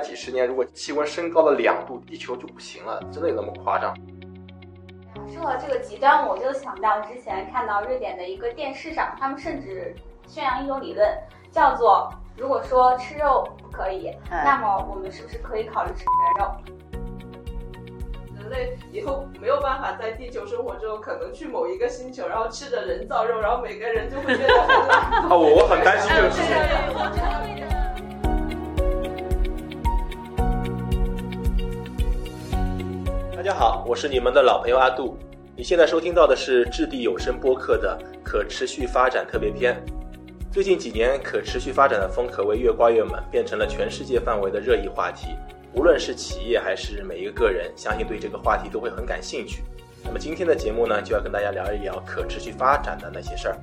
来几十年，如果气温升高了两度，地球就不行了，真的有那么夸张？说到这个极端，我就想到之前看到瑞典的一个电视上，他们甚至宣扬一种理论，叫做如果说吃肉不可以，那么我们是不是可以考虑吃人肉？人类以后没有办法在地球生活之后，可能去某一个星球，然后吃着人造肉，然后每个人就会变得很 懒。啊，我我很担心这个事情。大家好，我是你们的老朋友阿杜。你现在收听到的是掷地有声播客的可持续发展特别篇。最近几年，可持续发展的风可谓越刮越猛，变成了全世界范围的热议话题。无论是企业还是每一个个人，相信对这个话题都会很感兴趣。那么今天的节目呢，就要跟大家聊一聊可持续发展的那些事儿。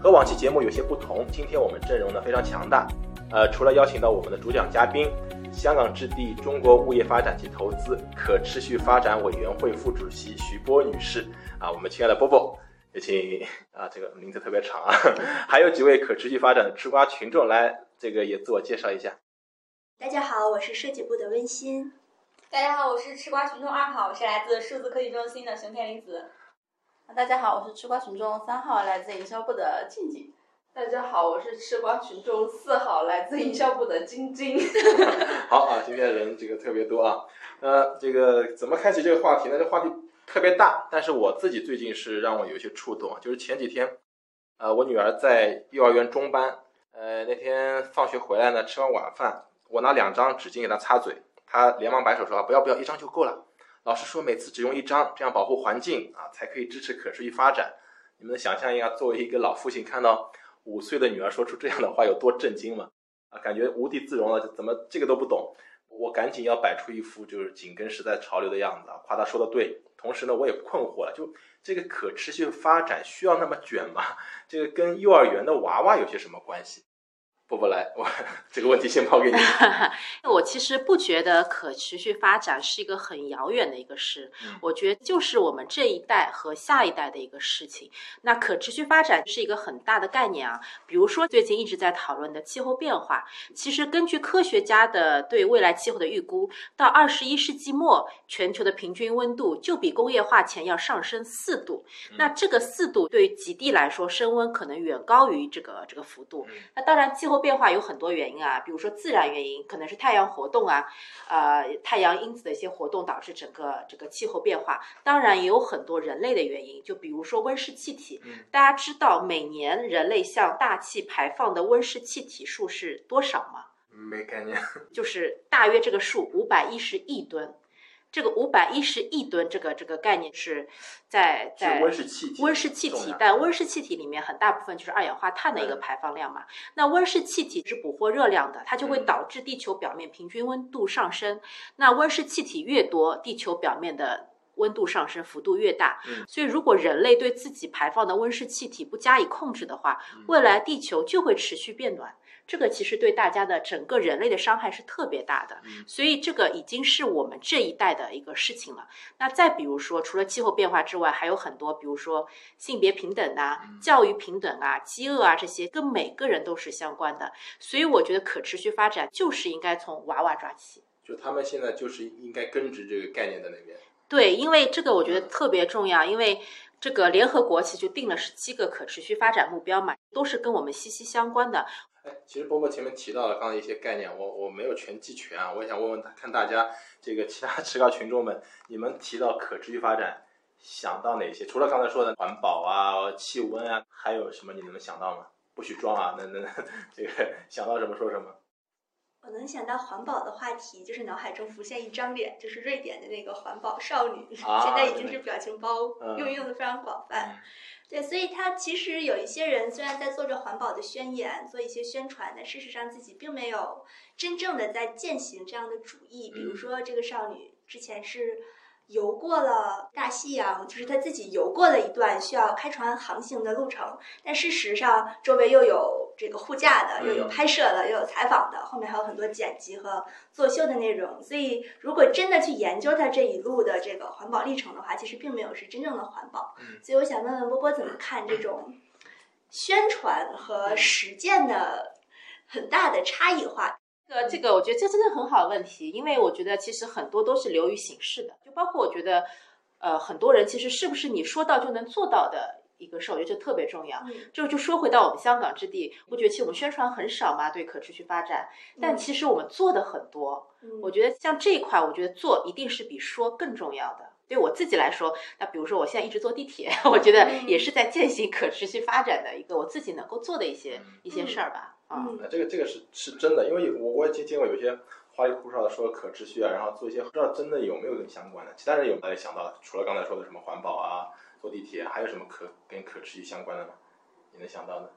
和往期节目有些不同，今天我们阵容呢非常强大。呃，除了邀请到我们的主讲嘉宾，香港置地中国物业发展及投资可持续发展委员会副主席徐波女士，啊，我们亲爱的波波，有请啊，这个名字特别长啊，还有几位可持续发展的吃瓜群众来，这个也自我介绍一下。大家好，我是设计部的温馨。大家好，我是吃瓜群众二号，我是来自数字科技中心的熊田玲子。大家好，我是吃瓜群众三号，来自营销部的静静。大家好，我是吃瓜群众四号，来自营销部的晶晶。好啊，今天人这个特别多啊。呃，这个怎么开启这个话题呢？这话题特别大，但是我自己最近是让我有些触动啊。就是前几天，呃，我女儿在幼儿园中班，呃，那天放学回来呢，吃完晚饭。我拿两张纸巾给她擦嘴，她连忙摆手说：“不要不要，一张就够了。”老师说：“每次只用一张，这样保护环境啊，才可以支持可持续发展。”你们能想象一下，作为一个老父亲，看到五岁的女儿说出这样的话，有多震惊吗？啊，感觉无地自容了，怎么这个都不懂？我赶紧要摆出一副就是紧跟时代潮流的样子，夸她说的对。同时呢，我也困惑了，就这个可持续发展需要那么卷吗？这个跟幼儿园的娃娃有些什么关系？波波来，我这个问题先抛给你。我其实不觉得可持续发展是一个很遥远的一个事，我觉得就是我们这一代和下一代的一个事情。那可持续发展是一个很大的概念啊，比如说最近一直在讨论的气候变化，其实根据科学家的对未来气候的预估，到二十一世纪末，全球的平均温度就比工业化前要上升四度。那这个四度对于极地来说，升温可能远高于这个这个幅度。那当然气候。变化有很多原因啊，比如说自然原因，可能是太阳活动啊，呃，太阳因子的一些活动导致整个这个气候变化。当然也有很多人类的原因，就比如说温室气体。大家知道每年人类向大气排放的温室气体数是多少吗？没概念。就是大约这个数，五百一十亿吨。这个五百一十亿吨，这个这个概念是在在温室气体，温室气体，但温室气体里面很大部分就是二氧化碳的一个排放量嘛。那温室气体是捕获热量的，它就会导致地球表面平均温度上升。那温室气体越多，地球表面的温度上升幅度越大。所以，如果人类对自己排放的温室气体不加以控制的话，未来地球就会持续变暖。这个其实对大家的整个人类的伤害是特别大的，所以这个已经是我们这一代的一个事情了。那再比如说，除了气候变化之外，还有很多，比如说性别平等啊、教育平等啊、饥饿啊这些，跟每个人都是相关的。所以我觉得可持续发展就是应该从娃娃抓起。就他们现在就是应该根植这个概念在那边。对，因为这个我觉得特别重要，因为这个联合国其实就定了十七个可持续发展目标嘛，都是跟我们息息相关的。其实波波前面提到了刚才一些概念，我我没有全记全啊，我也想问问他，看大家这个其他持高群众们，你们提到可持续发展想到哪些？除了刚才说的环保啊、气温啊，还有什么你能想到吗？不许装啊，那那那这个想到什么说什么。我能想到环保的话题，就是脑海中浮现一张脸，就是瑞典的那个环保少女，现在已经是表情包用用的非常广泛。对，所以他其实有一些人虽然在做着环保的宣言，做一些宣传，但事实上自己并没有真正的在践行这样的主义。比如说，这个少女之前是。游过了大西洋，就是他自己游过了一段需要开船航行的路程，但事实上周围又有这个护驾的，又有拍摄的，又有采访的，后面还有很多剪辑和作秀的内容。所以，如果真的去研究他这一路的这个环保历程的话，其实并没有是真正的环保。所以，我想问问波波怎么看这种宣传和实践的很大的差异化？呃，这个我觉得这真的很好的问题，因为我觉得其实很多都是流于形式的，就包括我觉得，呃，很多人其实是不是你说到就能做到的一个事，我觉得这特别重要。就就说回到我们香港之地，不觉得其实我们宣传很少嘛，对可持续发展，但其实我们做的很多。我觉得像这一块，我觉得做一定是比说更重要的。对我自己来说，那比如说我现在一直坐地铁，我觉得也是在践行可持续发展的一个我自己能够做的一些一些事儿吧。啊，这个这个是是真的，因为我我也见见过有些花里胡哨的说可持续啊，然后做一些不知道真的有没有跟相关的。其他人有大家想到，除了刚才说的什么环保啊，坐地铁，还有什么可跟可持续相关的吗？你能想到的？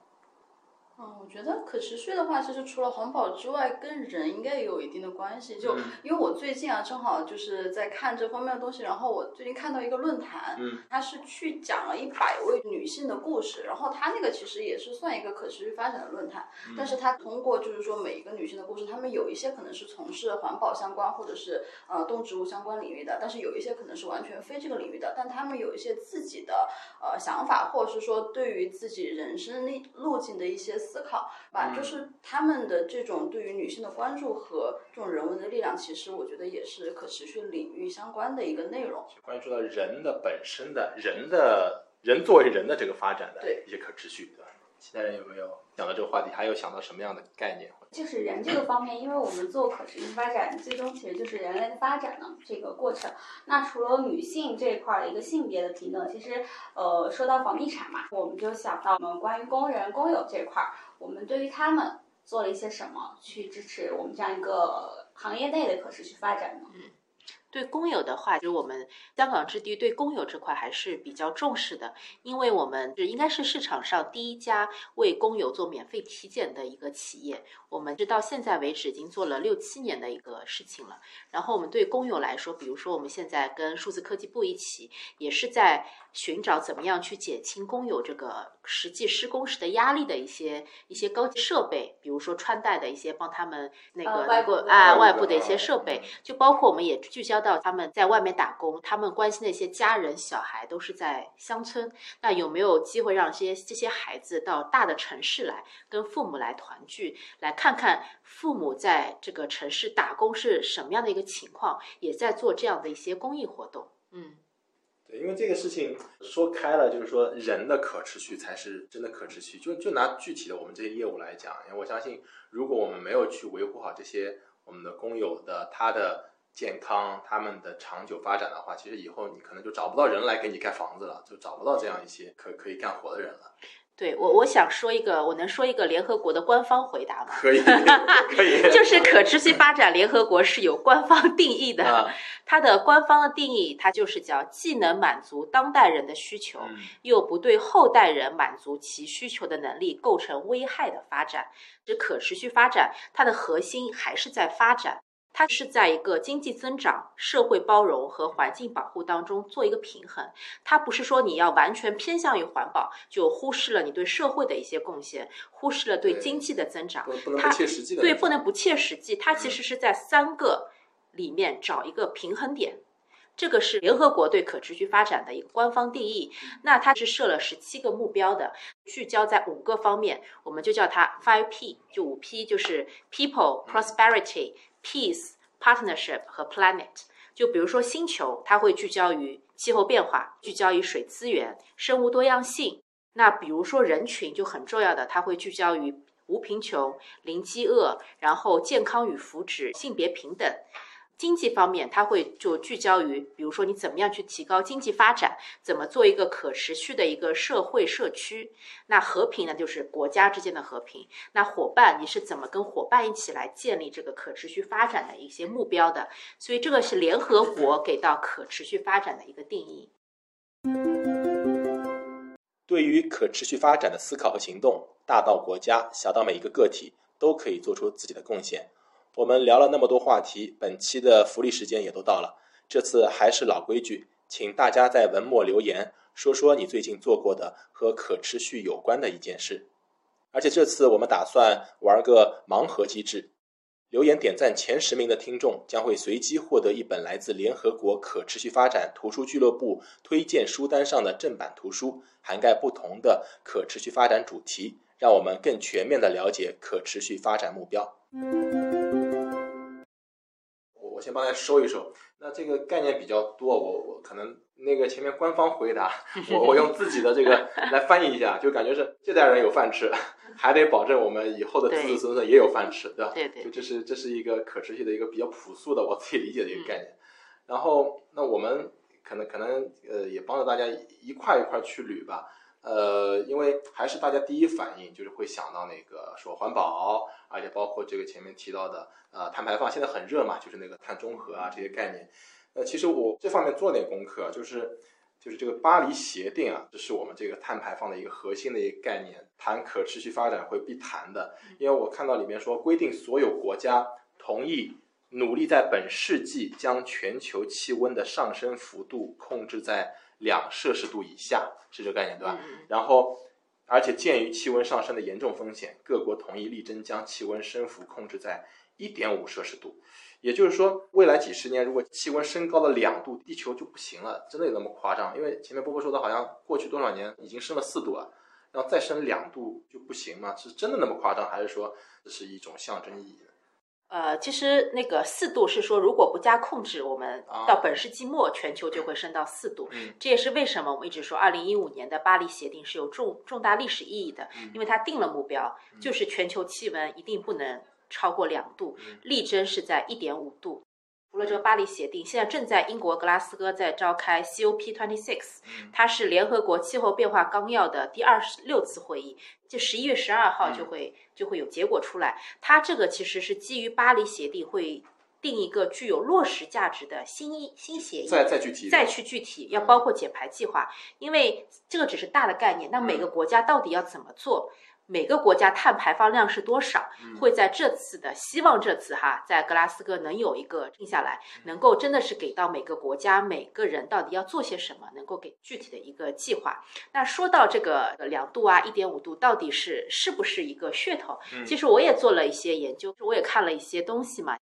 嗯，我觉得可持续的话，其实除了环保之外，跟人应该也有一定的关系。就因为我最近啊，正好就是在看这方面的东西，然后我最近看到一个论坛，嗯，它是去讲了一百位女性的故事，然后它那个其实也是算一个可持续发展的论坛，但是它通过就是说每一个女性的故事，她们有一些可能是从事环保相关或者是呃动植物相关领域的，但是有一些可能是完全非这个领域的，但她们有一些自己的呃想法，或者是说对于自己人生路径的一些。思考吧，就是他们的这种对于女性的关注和这种人文的力量，其实我觉得也是可持续领域相关的一个内容。关注到人的本身的人的人作为人的这个发展的一些可持续，对吧？其他人有没有想到这个话题？还有想到什么样的概念？就是人这个方面，因为我们做可持续发展，最终其实就是人类的发展呢这个过程。那除了女性这一块的一个性别的平等，其实呃说到房地产嘛，我们就想到我们关于工人工友这块，我们对于他们做了一些什么去支持我们这样一个行业内的可持续发展呢？对工友的话，就是我们香港置地对工友这块还是比较重视的，因为我们是应该是市场上第一家为工友做免费体检的一个企业。我们是到现在为止已经做了六七年的一个事情了。然后我们对工友来说，比如说我们现在跟数字科技部一起，也是在寻找怎么样去减轻工友这个实际施工时的压力的一些一些高级设备，比如说穿戴的一些帮他们那个能够啊外部的一些设备，就包括我们也聚焦。到他们在外面打工，他们关心的一些家人、小孩都是在乡村。那有没有机会让这些这些孩子到大的城市来，跟父母来团聚，来看看父母在这个城市打工是什么样的一个情况？也在做这样的一些公益活动。嗯，因为这个事情说开了，就是说人的可持续才是真的可持续。就就拿具体的我们这些业务来讲，因为我相信，如果我们没有去维护好这些我们的工友的他的。健康，他们的长久发展的话，其实以后你可能就找不到人来给你盖房子了，就找不到这样一些可可以干活的人了。对我，我想说一个，我能说一个联合国的官方回答吗？可以，可以。就是可持续发展联合国是有官方定义的，它的官方的定义，它就是叫既能满足当代人的需求，又不对后代人满足其需求的能力构成危害的发展。这可持续发展，它的核心还是在发展。它是在一个经济增长、社会包容和环境保护当中做一个平衡。它不是说你要完全偏向于环保，就忽视了你对社会的一些贡献，忽视了对经济的增长。不能不切实际的。对，不能不切实际。它其实是在三个里面找一个平衡点。这个是联合国对可持续发展的一个官方定义。那它是设了十七个目标的，聚焦在五个方面，我们就叫它 Five P，就五 P，就是 People、Prosperity。Peace, partnership 和 planet，就比如说星球，它会聚焦于气候变化，聚焦于水资源、生物多样性。那比如说人群就很重要的，它会聚焦于无贫穷、零饥饿，然后健康与福祉、性别平等。经济方面，它会就聚焦于，比如说你怎么样去提高经济发展，怎么做一个可持续的一个社会社区。那和平呢，就是国家之间的和平。那伙伴，你是怎么跟伙伴一起来建立这个可持续发展的一些目标的？所以这个是联合国给到可持续发展的一个定义。对于可持续发展的思考和行动，大到国家，小到每一个个体，都可以做出自己的贡献。我们聊了那么多话题，本期的福利时间也都到了。这次还是老规矩，请大家在文末留言，说说你最近做过的和可持续有关的一件事。而且这次我们打算玩个盲盒机制，留言点赞前十名的听众将会随机获得一本来自联合国可持续发展图书俱乐部推荐书单上的正版图书，涵盖不同的可持续发展主题，让我们更全面地了解可持续发展目标。我先帮大家收一收。那这个概念比较多，我我可能那个前面官方回答，我我用自己的这个来翻译一下，就感觉是这代人有饭吃，还得保证我们以后的子子孙孙也有饭吃，对吧？对对。就这是这是一个可持续的一个比较朴素的我自己理解的一个概念。然后那我们可能可能呃也帮着大家一块一块去捋吧。呃，因为还是大家第一反应就是会想到那个说环保，而且包括这个前面提到的呃碳排放，现在很热嘛，就是那个碳中和啊这些概念。呃，其实我这方面做点功课，就是就是这个巴黎协定啊，这是我们这个碳排放的一个核心的一个概念，谈可持续发展会必谈的。因为我看到里面说，规定所有国家同意努力在本世纪将全球气温的上升幅度控制在。两摄氏度以下是这个概念，对吧？然后，而且鉴于气温上升的严重风险，各国同意力争将气温升幅控制在一点五摄氏度。也就是说，未来几十年如果气温升高了两度，地球就不行了，真的有那么夸张？因为前面波波说的好像过去多少年已经升了四度了，然后再升两度就不行吗？是真的那么夸张，还是说这是一种象征意义？呃，其实那个四度是说，如果不加控制，我们到本世纪末，全球就会升到四度。这也是为什么我们一直说，二零一五年的巴黎协定是有重重大历史意义的，因为它定了目标，就是全球气温一定不能超过两度，力争是在一点五度。除了这个巴黎协定，现在正在英国格拉斯哥在召开 COP26，它是联合国气候变化纲要的第二十六次会议，就十一月十二号就会就会有结果出来。它这个其实是基于巴黎协定，会定一个具有落实价值的新新协议，再再具体，再去具体，要包括减排计划，因为这个只是大的概念，那每个国家到底要怎么做？每个国家碳排放量是多少？会在这次的希望这次哈，在格拉斯哥能有一个定下来，能够真的是给到每个国家每个人到底要做些什么，能够给具体的一个计划。那说到这个两度啊，一点五度到底是是不是一个噱头？其实我也做了一些研究，我也看了一些东西嘛。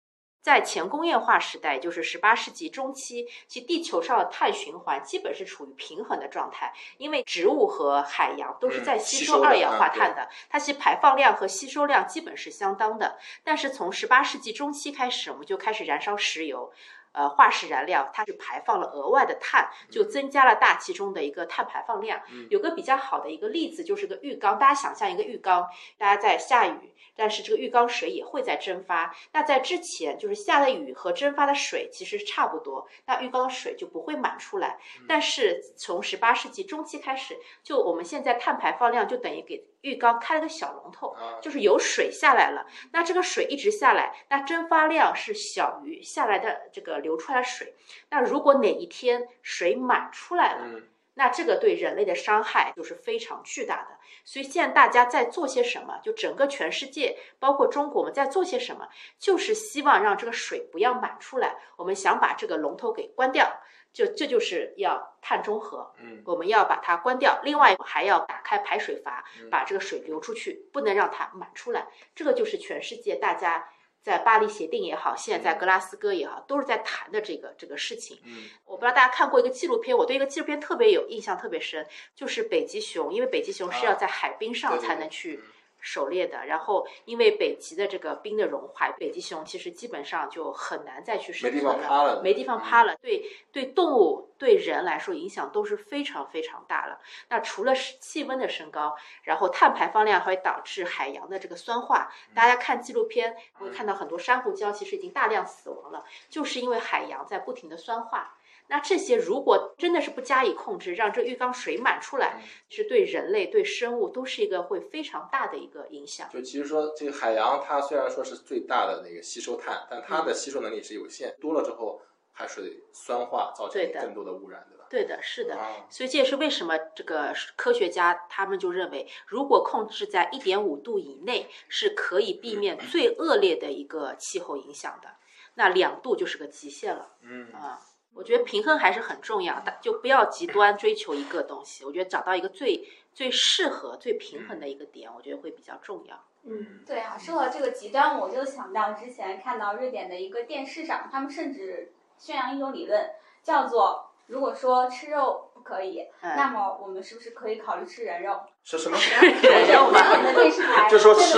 在前工业化时代，就是十八世纪中期，其地球上的碳循环基本是处于平衡的状态，因为植物和海洋都是在吸收二氧化碳的，它其排放量和吸收量基本是相当的。但是从十八世纪中期开始，我们就开始燃烧石油。呃，化石燃料它是排放了额外的碳，就增加了大气中的一个碳排放量。有个比较好的一个例子就是个浴缸，大家想象一个浴缸，大家在下雨，但是这个浴缸水也会在蒸发。那在之前，就是下的雨和蒸发的水其实差不多，那浴缸的水就不会满出来。但是从十八世纪中期开始，就我们现在碳排放量就等于给。浴缸开了个小龙头，就是有水下来了。那这个水一直下来，那蒸发量是小于下来的这个流出来的水。那如果哪一天水满出来了，那这个对人类的伤害就是非常巨大的。所以现在大家在做些什么？就整个全世界，包括中国，我们在做些什么？就是希望让这个水不要满出来。我们想把这个龙头给关掉。就这就是要碳中和，嗯，我们要把它关掉，另外还要打开排水阀，把这个水流出去，不能让它满出来。这个就是全世界大家在巴黎协定也好，现在在格拉斯哥也好，都是在谈的这个这个事情。嗯，我不知道大家看过一个纪录片，我对一个纪录片特别有印象，特别深，就是北极熊，因为北极熊是要在海冰上才能去。狩猎的，然后因为北极的这个冰的融化，北极熊其实基本上就很难再去生存了，没地方趴了。对对，动物对人来说影响都是非常非常大了。那除了气温的升高，然后碳排放量还会导致海洋的这个酸化。大家看纪录片会看到很多珊瑚礁其实已经大量死亡了，就是因为海洋在不停的酸化。那这些如果真的是不加以控制，让这浴缸水满出来，是对人类、对生物都是一个会非常大的一个影响。就其实说，这个海洋它虽然说是最大的那个吸收碳，但它的吸收能力是有限，多了之后海水酸化，造成更多的污染，对吧？对的，是的。所以这也是为什么这个科学家他们就认为，如果控制在一点五度以内，是可以避免最恶劣的一个气候影响的。那两度就是个极限了。嗯啊。我觉得平衡还是很重要的，就不要极端追求一个东西。我觉得找到一个最最适合、最平衡的一个点，我觉得会比较重要。嗯，对啊，说到这个极端，我就想到之前看到瑞典的一个电视上，他们甚至宣扬一种理论，叫做如果说吃肉不可以，那么我们是不是可以考虑吃人肉？是什么？人肉吗？的电视台。这说吃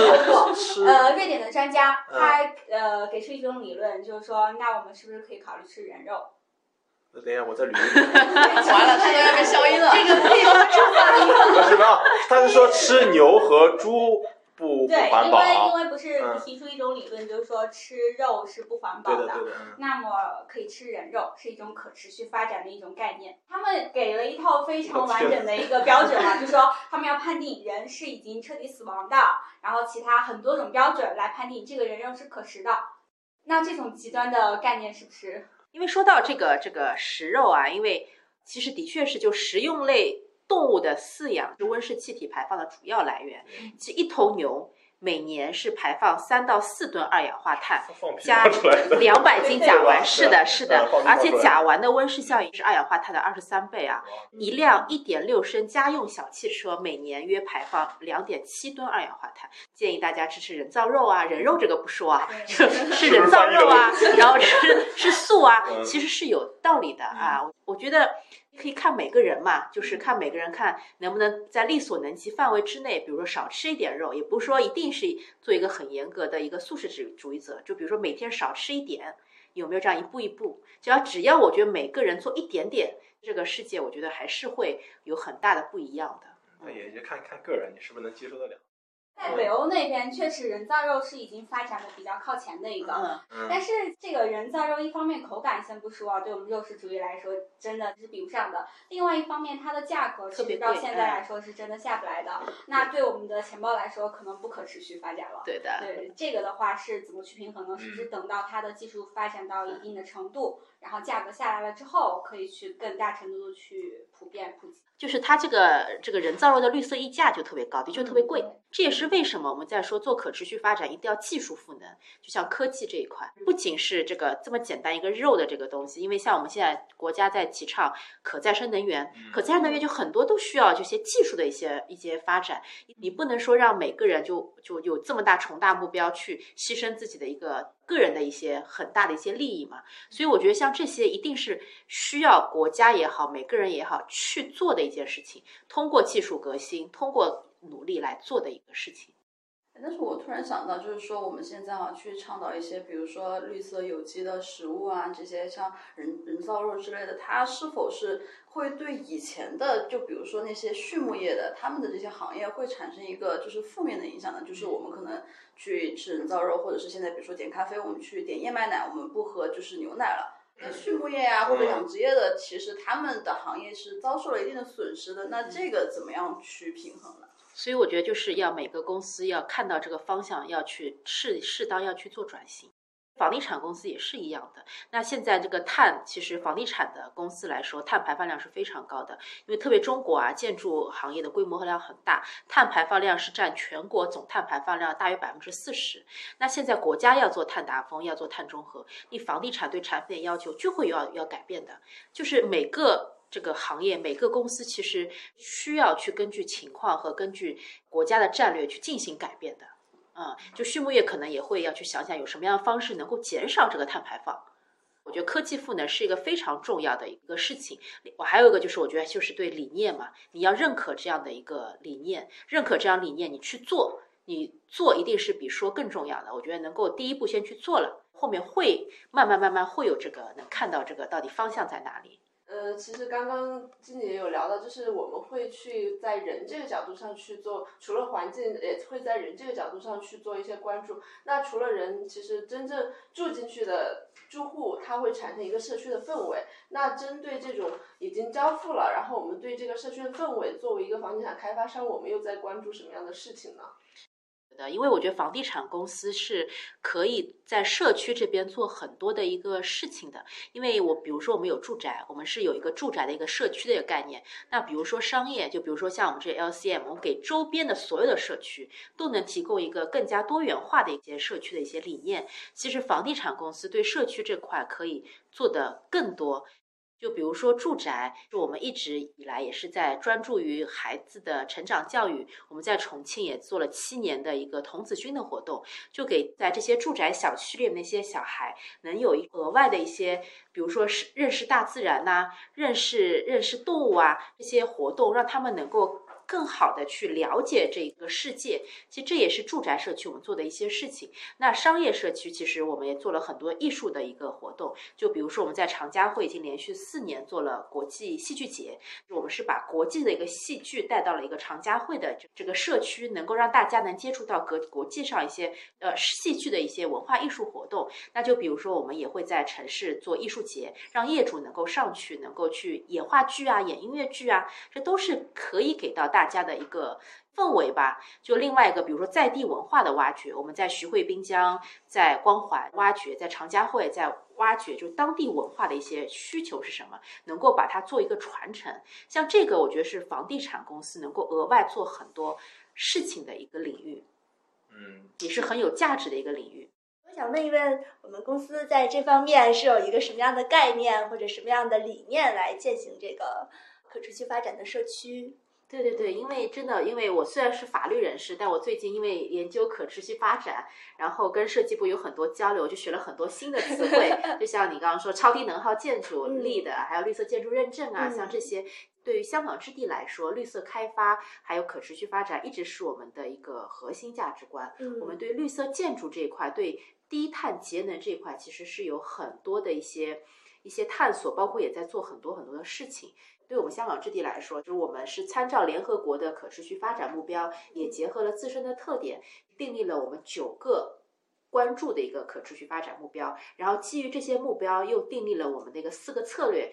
吃呃，瑞典的专家他呃给出一种理论，就是说，那我们是不是可以考虑吃人肉？那等一下，我再捋一捋。完了，他都要被消音了。这个可以说话。什么？他是说吃牛和猪。不对，因为因为不是提出一种理论，就是说吃肉是不环保的。那么可以吃人肉，是一种可持续发展的一种概念。他们给了一套非常完整的一个标准嘛，就是说他们要判定人是已经彻底死亡的，然后其他很多种标准来判定这个人肉是可食的。那这种极端的概念是不是？因为说到这个这个食肉啊，因为其实的确是就食用类。动物的饲养是温室气体排放的主要来源。其实一头牛每年是排放三到四吨二氧化碳，加两百斤甲烷。是的，是的，而且甲烷的温室效应是二氧化碳的二十三倍啊！一辆一点六升家用小汽车每年约排放两点七吨二氧化碳。建议大家吃吃人造肉啊，人肉这个不说啊，吃人造肉啊，然后吃吃素啊，其实是有道理的啊。我觉得。可以看每个人嘛，就是看每个人看能不能在力所能及范围之内，比如说少吃一点肉，也不是说一定是做一个很严格的一个素食主主义者，就比如说每天少吃一点，有没有这样一步一步？只要只要我觉得每个人做一点点，这个世界我觉得还是会有很大的不一样的。那也就看看个人，你是不是能接受得了。在北欧那边，确实人造肉是已经发展的比较靠前的一个，但是这个人造肉一方面口感先不说啊，对我们肉食主义来说真的是比不上的。另外一方面，它的价格其实到现在来说是真的下不来的。那对我们的钱包来说，可能不可持续发展了。对的，对这个的话是怎么去平衡呢？是不是等到它的技术发展到一定的程度，然后价格下来了之后，可以去更大程度的去普遍普及？就是它这个这个人造肉的绿色溢价就特别高，的确特别贵。这也是为什么我们在说做可持续发展一定要技术赋能。就像科技这一块，不仅是这个这么简单一个肉的这个东西，因为像我们现在国家在提倡可再生能源，可再生能源就很多都需要这些技术的一些一些发展。你不能说让每个人就就有这么大重大目标去牺牲自己的一个。个人的一些很大的一些利益嘛，所以我觉得像这些一定是需要国家也好，每个人也好去做的一件事情，通过技术革新，通过努力来做的一个事情。但是我突然想到，就是说我们现在啊，去倡导一些，比如说绿色有机的食物啊，这些像人人造肉之类的，它是否是会对以前的，就比如说那些畜牧业的，他们的这些行业会产生一个就是负面的影响呢？就是我们可能去吃人造肉，或者是现在比如说点咖啡，我们去点燕麦奶，我们不喝就是牛奶了。那畜牧业呀或者养殖业的，其实他们的行业是遭受了一定的损失的。那这个怎么样去平衡呢？所以我觉得就是要每个公司要看到这个方向，要去适适当要去做转型。房地产公司也是一样的。那现在这个碳，其实房地产的公司来说，碳排放量是非常高的。因为特别中国啊，建筑行业的规模和量很大，碳排放量是占全国总碳排放量大约百分之四十。那现在国家要做碳达峰，要做碳中和，你房地产对产品的要求就会要要改变的，就是每个。这个行业每个公司其实需要去根据情况和根据国家的战略去进行改变的，啊，就畜牧业可能也会要去想想有什么样的方式能够减少这个碳排放。我觉得科技赋能是一个非常重要的一个事情。我还有一个就是，我觉得就是对理念嘛，你要认可这样的一个理念，认可这样理念，你去做，你做一定是比说更重要的。我觉得能够第一步先去做了，后面会慢慢慢慢会有这个能看到这个到底方向在哪里。呃，其实刚刚经理也有聊到，就是我们会去在人这个角度上去做，除了环境，也会在人这个角度上去做一些关注。那除了人，其实真正住进去的住户，他会产生一个社区的氛围。那针对这种已经交付了，然后我们对这个社区的氛围，作为一个房地产开发商，我们又在关注什么样的事情呢？因为我觉得房地产公司是可以在社区这边做很多的一个事情的。因为我比如说我们有住宅，我们是有一个住宅的一个社区的一个概念。那比如说商业，就比如说像我们这 LCM，我们给周边的所有的社区都能提供一个更加多元化的一些社区的一些理念。其实房地产公司对社区这块可以做的更多。就比如说住宅，就我们一直以来也是在专注于孩子的成长教育。我们在重庆也做了七年的一个童子军的活动，就给在这些住宅小区里那些小孩能有一额外的一些，比如说是认识大自然呐，认识认识动物啊这些活动，让他们能够。更好的去了解这个世界。其实这也是住宅社区我们做的一些事情。那商业社区其实我们也做了很多艺术的一个活动，就比如说我们在长嘉汇已经连续四年做了国际戏剧节，我们是把国际的一个戏剧带到了一个长嘉汇的这个社区，能够让大家能接触到国国际上一些呃戏剧的一些文化艺术活动。那就比如说我们也会在城市做艺术节，让业主能够上去，能够去演话剧啊，演音乐剧啊，这都是可以给到大家的一个氛围吧。就另外一个，比如说在地文化的挖掘，我们在徐汇滨江、在光环挖掘，在长嘉汇在挖掘，就当地文化的一些需求是什么，能够把它做一个传承。像这个，我觉得是房地产公司能够额外做很多事情的一个领域，嗯，也是很有价值的一个领域。我想问一问，我们公司在这方面是有一个什么样的概念或者什么样的理念来践行这个可持续发展的社区？对对对，因为真的，因为我虽然是法律人士，但我最近因为研究可持续发展，然后跟设计部有很多交流，就学了很多新的词汇。就像你刚刚说超低能耗建筑立的，还有绿色建筑认证啊，像这些，对于香港置地来说，绿色开发还有可持续发展一直是我们的一个核心价值观。我们对绿色建筑这一块，对低碳节能这一块其实是有很多的一些一些探索，包括也在做很多很多的事情。对我们香港置地来说，就是我们是参照联合国的可持续发展目标，也结合了自身的特点，订立了我们九个关注的一个可持续发展目标。然后基于这些目标，又订立了我们的一个四个策略。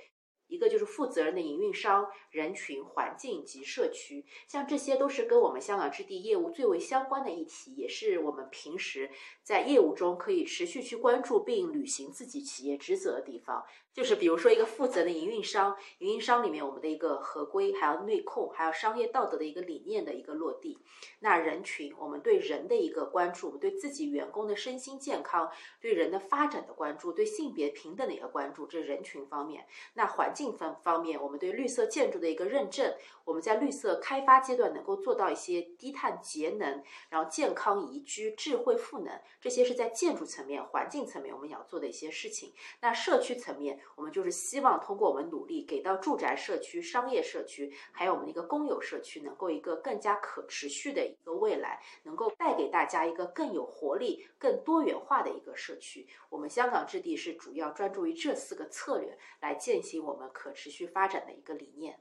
一个就是负责任的营运商、人群、环境及社区，像这些都是跟我们香港置地业务最为相关的议题，也是我们平时在业务中可以持续去关注并履行自己企业职责的地方。就是比如说一个负责的营运商，营运商里面我们的一个合规，还有内控，还有商业道德的一个理念的一个落地。那人群，我们对人的一个关注，我们对自己员工的身心健康、对人的发展的关注，对性别平等的一个关注，这是人群方面。那环境方方面，我们对绿色建筑的一个认证，我们在绿色开发阶段能够做到一些低碳节能，然后健康宜居、智慧赋能，这些是在建筑层面、环境层面我们要做的一些事情。那社区层面，我们就是希望通过我们努力，给到住宅社区、商业社区，还有我们的一个公有社区，能够一个更加可持续的一个未来，能够带给大家一个更有活力、更多元化的一个社区。我们香港置地是主要专注于这四个策略来践行我们可持续发展的一个理念。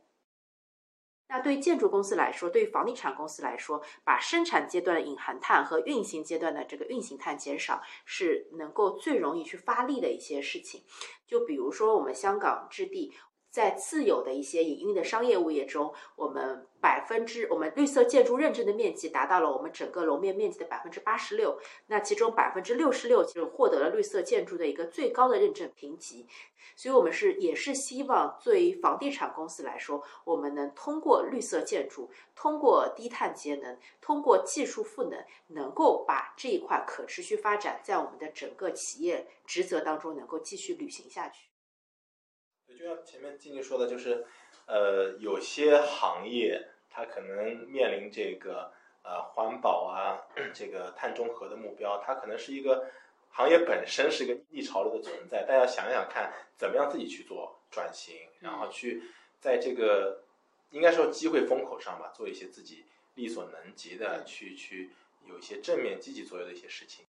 那对建筑公司来说，对房地产公司来说，把生产阶段的隐含碳和运行阶段的这个运行碳减少，是能够最容易去发力的一些事情。就比如说我们香港置地。在自有的一些营运的商业物业中，我们百分之我们绿色建筑认证的面积达到了我们整个楼面面积的百分之八十六，那其中百分之六十六就获得了绿色建筑的一个最高的认证评级。所以，我们是也是希望，对于房地产公司来说，我们能通过绿色建筑，通过低碳节能，通过技术赋能，能够把这一块可持续发展在我们的整个企业职责当中能够继续履行下去。就像前面静静说的，就是，呃，有些行业它可能面临这个呃环保啊，这个碳中和的目标，它可能是一个行业本身是一个逆潮流的存在，但要想想看，怎么样自己去做转型，然后去在这个应该说机会风口上吧，做一些自己力所能及的，去去有一些正面积极作用的一些事情。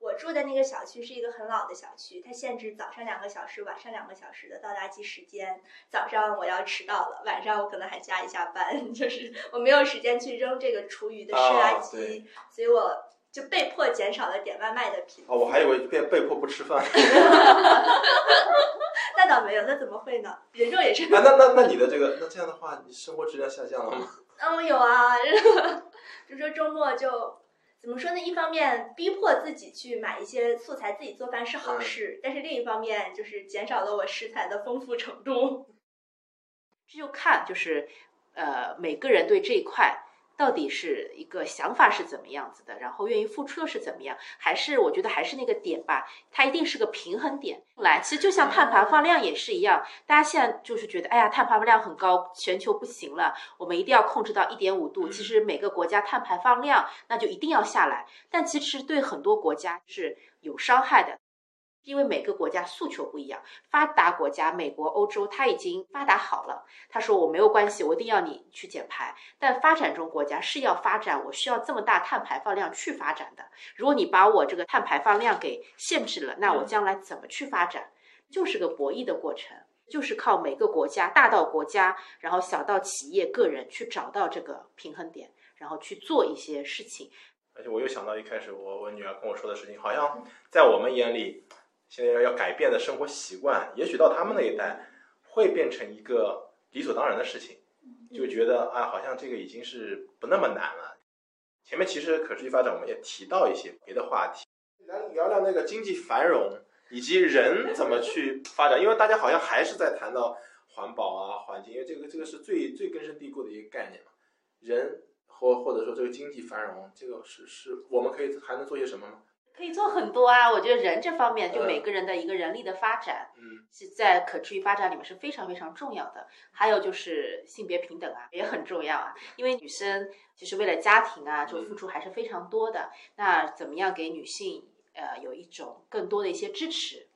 我住的那个小区是一个很老的小区，它限制早上两个小时、晚上两个小时的到达机时间。早上我要迟到了，晚上我可能还加一下班，就是我没有时间去扔这个厨余的湿垃圾，所以我就被迫减少了点外卖的频率。哦，我还以为被被迫不吃饭。那倒没有，那怎么会呢？人肉也是。啊，那那那你的这个，那这样的话，你生活质量下降了吗？嗯，有啊，就说周末就。怎么说呢？一方面逼迫自己去买一些素材自己做饭是好事，但是另一方面就是减少了我食材的丰富程度。这就看就是，呃，每个人对这一块。到底是一个想法是怎么样子的，然后愿意付出的是怎么样？还是我觉得还是那个点吧，它一定是个平衡点。来，其实就像碳排放量也是一样，大家现在就是觉得，哎呀，碳排放量很高，全球不行了，我们一定要控制到一点五度。其实每个国家碳排放量那就一定要下来，但其实对很多国家是有伤害的。因为每个国家诉求不一样。发达国家，美国、欧洲，它已经发达好了，他说我没有关系，我一定要你去减排。但发展中国家是要发展，我需要这么大碳排放量去发展的。如果你把我这个碳排放量给限制了，那我将来怎么去发展？就是个博弈的过程，就是靠每个国家，大到国家，然后小到企业、个人去找到这个平衡点，然后去做一些事情。而且我又想到一开始我我女儿跟我说的事情，好像在我们眼里，现在要要改变的生活习惯，也许到他们那一代会变成一个理所当然的事情，就觉得啊，好像这个已经是不那么难了。前面其实可持续发展我们也提到一些别的话题，来聊聊那个经济繁荣以及人怎么去发展，因为大家好像还是在谈到环保啊、环境，因为这个这个是最最根深蒂固的一个概念嘛，人。或或者说这个经济繁荣，这个是是我们可以还能做些什么吗？可以做很多啊！我觉得人这方面，就每个人的一个人力的发展，嗯，是在可持续发展里面是非常非常重要的。还有就是性别平等啊，也很重要啊。因为女生其实为了家庭啊，就付出还是非常多的。那怎么样给女性呃有一种更多的一些支持？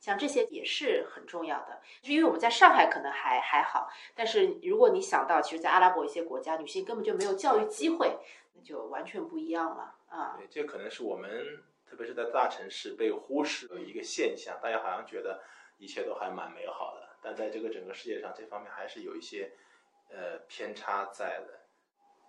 像这些也是很重要的，就因为我们在上海可能还还好，但是如果你想到，其实，在阿拉伯一些国家，女性根本就没有教育机会，那就完全不一样了啊。对，这可能是我们特别是在大城市被忽视的一个现象，大家好像觉得一切都还蛮美好的，但在这个整个世界上，这方面还是有一些呃偏差在的。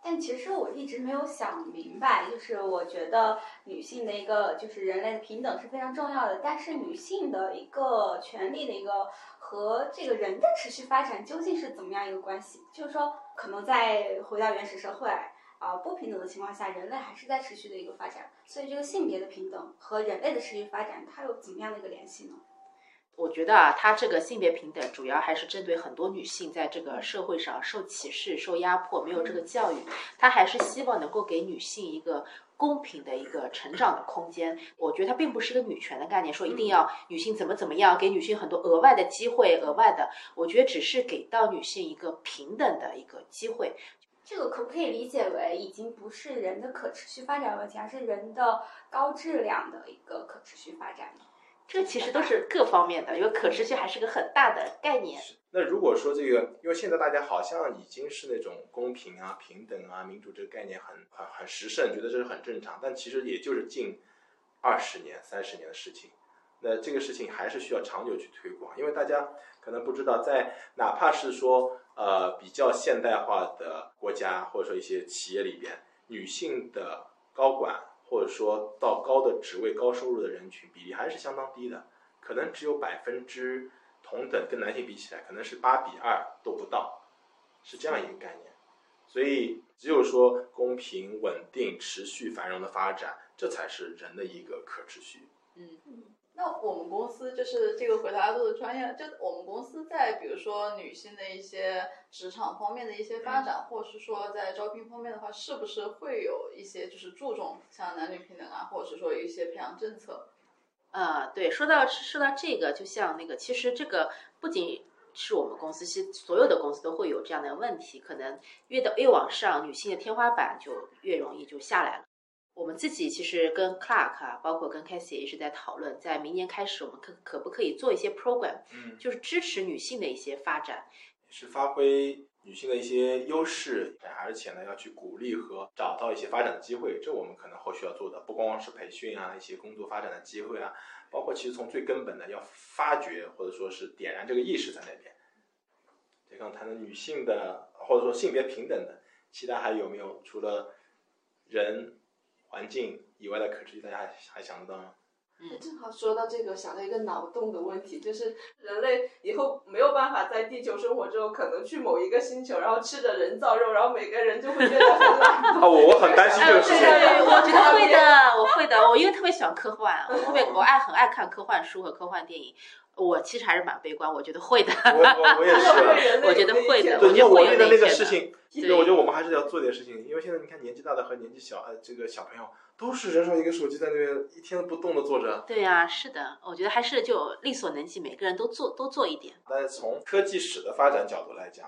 但其实我一直没有想明白，就是我觉得女性的一个就是人类的平等是非常重要的，但是女性的一个权利的一个和这个人的持续发展究竟是怎么样一个关系？就是说，可能在回到原始社会啊不平等的情况下，人类还是在持续的一个发展，所以这个性别的平等和人类的持续发展，它有怎么样的一个联系呢？我觉得啊，它这个性别平等主要还是针对很多女性在这个社会上受歧视、受压迫，没有这个教育，它还是希望能够给女性一个公平的一个成长的空间。我觉得它并不是一个女权的概念，说一定要女性怎么怎么样，给女性很多额外的机会，额外的，我觉得只是给到女性一个平等的一个机会。这个可不可以理解为，已经不是人的可持续发展问题，而是人的高质量的一个可持续发展呢？这其实都是各方面的，因为可持续还是个很大的概念。那如果说这个，因为现在大家好像已经是那种公平啊、平等啊、民主这个概念很很很时盛，觉得这是很正常，但其实也就是近二十年、三十年的事情。那这个事情还是需要长久去推广，因为大家可能不知道，在哪怕是说呃比较现代化的国家或者说一些企业里边，女性的高管。或者说到高的职位、高收入的人群比例还是相当低的，可能只有百分之同等，跟男性比起来可能是八比二都不到，是这样一个概念。所以只有说公平、稳定、持续繁荣的发展，这才是人的一个可持续。嗯嗯。那我们公司就是这个回答做的专业，就我们公司在比如说女性的一些职场方面的一些发展，或者是说在招聘方面的话，是不是会有一些就是注重像男女平等啊，或者是说一些培养政策？呃，对，说到说到这个，就像那个，其实这个不仅是我们公司，其实所有的公司都会有这样的问题，可能越到越往上，女性的天花板就越容易就下来了。我们自己其实跟 Clark 啊，包括跟 c a s i e 也是在讨论，在明年开始，我们可可不可以做一些 program，嗯，就是支持女性的一些发展，是发挥女性的一些优势，而且呢要去鼓励和找到一些发展的机会，这我们可能后续要做的，不光光是培训啊，一些工作发展的机会啊，包括其实从最根本的要发掘或者说是点燃这个意识在那边。这刚谈的女性的或者说性别平等的，其他还有没有？除了人。环境以外的可持续，大家还还想得到吗？嗯，正好说到这个，想到一个脑洞的问题，就是人类以后没有办法在地球生活之后，可能去某一个星球，然后吃着人造肉，然后每个人就会变得很懒。啊，我我很担心这个事情。我觉得会的，我会的，我因为特别喜欢科幻，我特别我爱很爱看科幻书和科幻电影。我其实还是蛮悲观，我觉得会的。我我我也是，我觉得会的。对，因为我为了那个事情，对，我觉得我们还是要做点事情，因为现在你看年纪大的和年纪小，呃，这个小朋友都是人手一个手机在那边一天不动的坐着。对呀，是的，我觉得还是就力所能及，每个人都做都做一点。但是从科技史的发展角度来讲，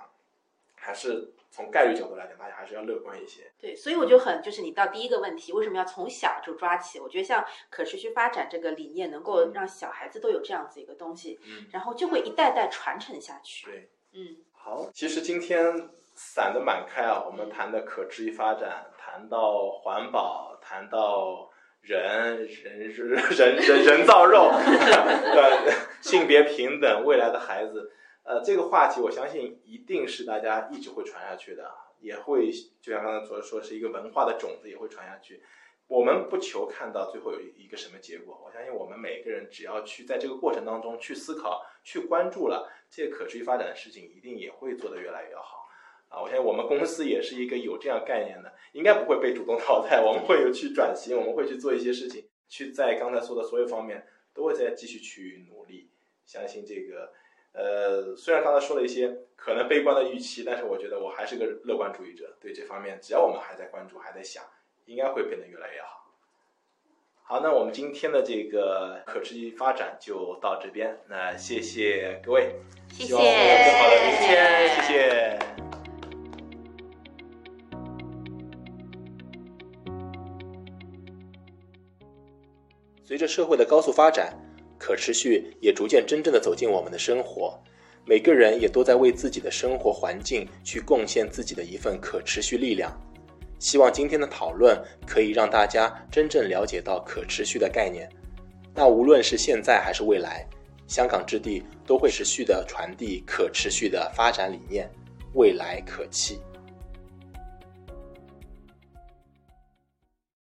还是从概率角度来讲，大家还是要乐观一些。对，所以我就很就是你到第一个问题，为什么要从小就抓起？我觉得像可持续发展这个理念，能够让小孩子都有这样子一个东西，嗯，然后就会一代代传承下去。对，嗯，好，其实今天散的蛮开啊，我们谈的可持续发展，谈到环保，谈到。人人人人人造肉，对性别平等，未来的孩子，呃，这个话题我相信一定是大家一直会传下去的，也会就像刚才所说，是一个文化的种子，也会传下去。我们不求看到最后有一个什么结果，我相信我们每个人只要去在这个过程当中去思考、去关注了，这些可持续发展的事情，一定也会做得越来越好。啊，我相信我们公司也是一个有这样概念的，应该不会被主动淘汰。我们会有去转型，我们会去做一些事情，去在刚才说的所有方面都会再继续去努力。相信这个，呃，虽然刚才说了一些可能悲观的预期，但是我觉得我还是个乐观主义者。对这方面，只要我们还在关注，还在想，应该会变得越来越好。好，那我们今天的这个可持续发展就到这边。那谢谢各位，谢谢，更好的明天，谢谢。随着社会的高速发展，可持续也逐渐真正的走进我们的生活，每个人也都在为自己的生活环境去贡献自己的一份可持续力量。希望今天的讨论可以让大家真正了解到可持续的概念。那无论是现在还是未来，香港置地都会持续的传递可持续的发展理念，未来可期。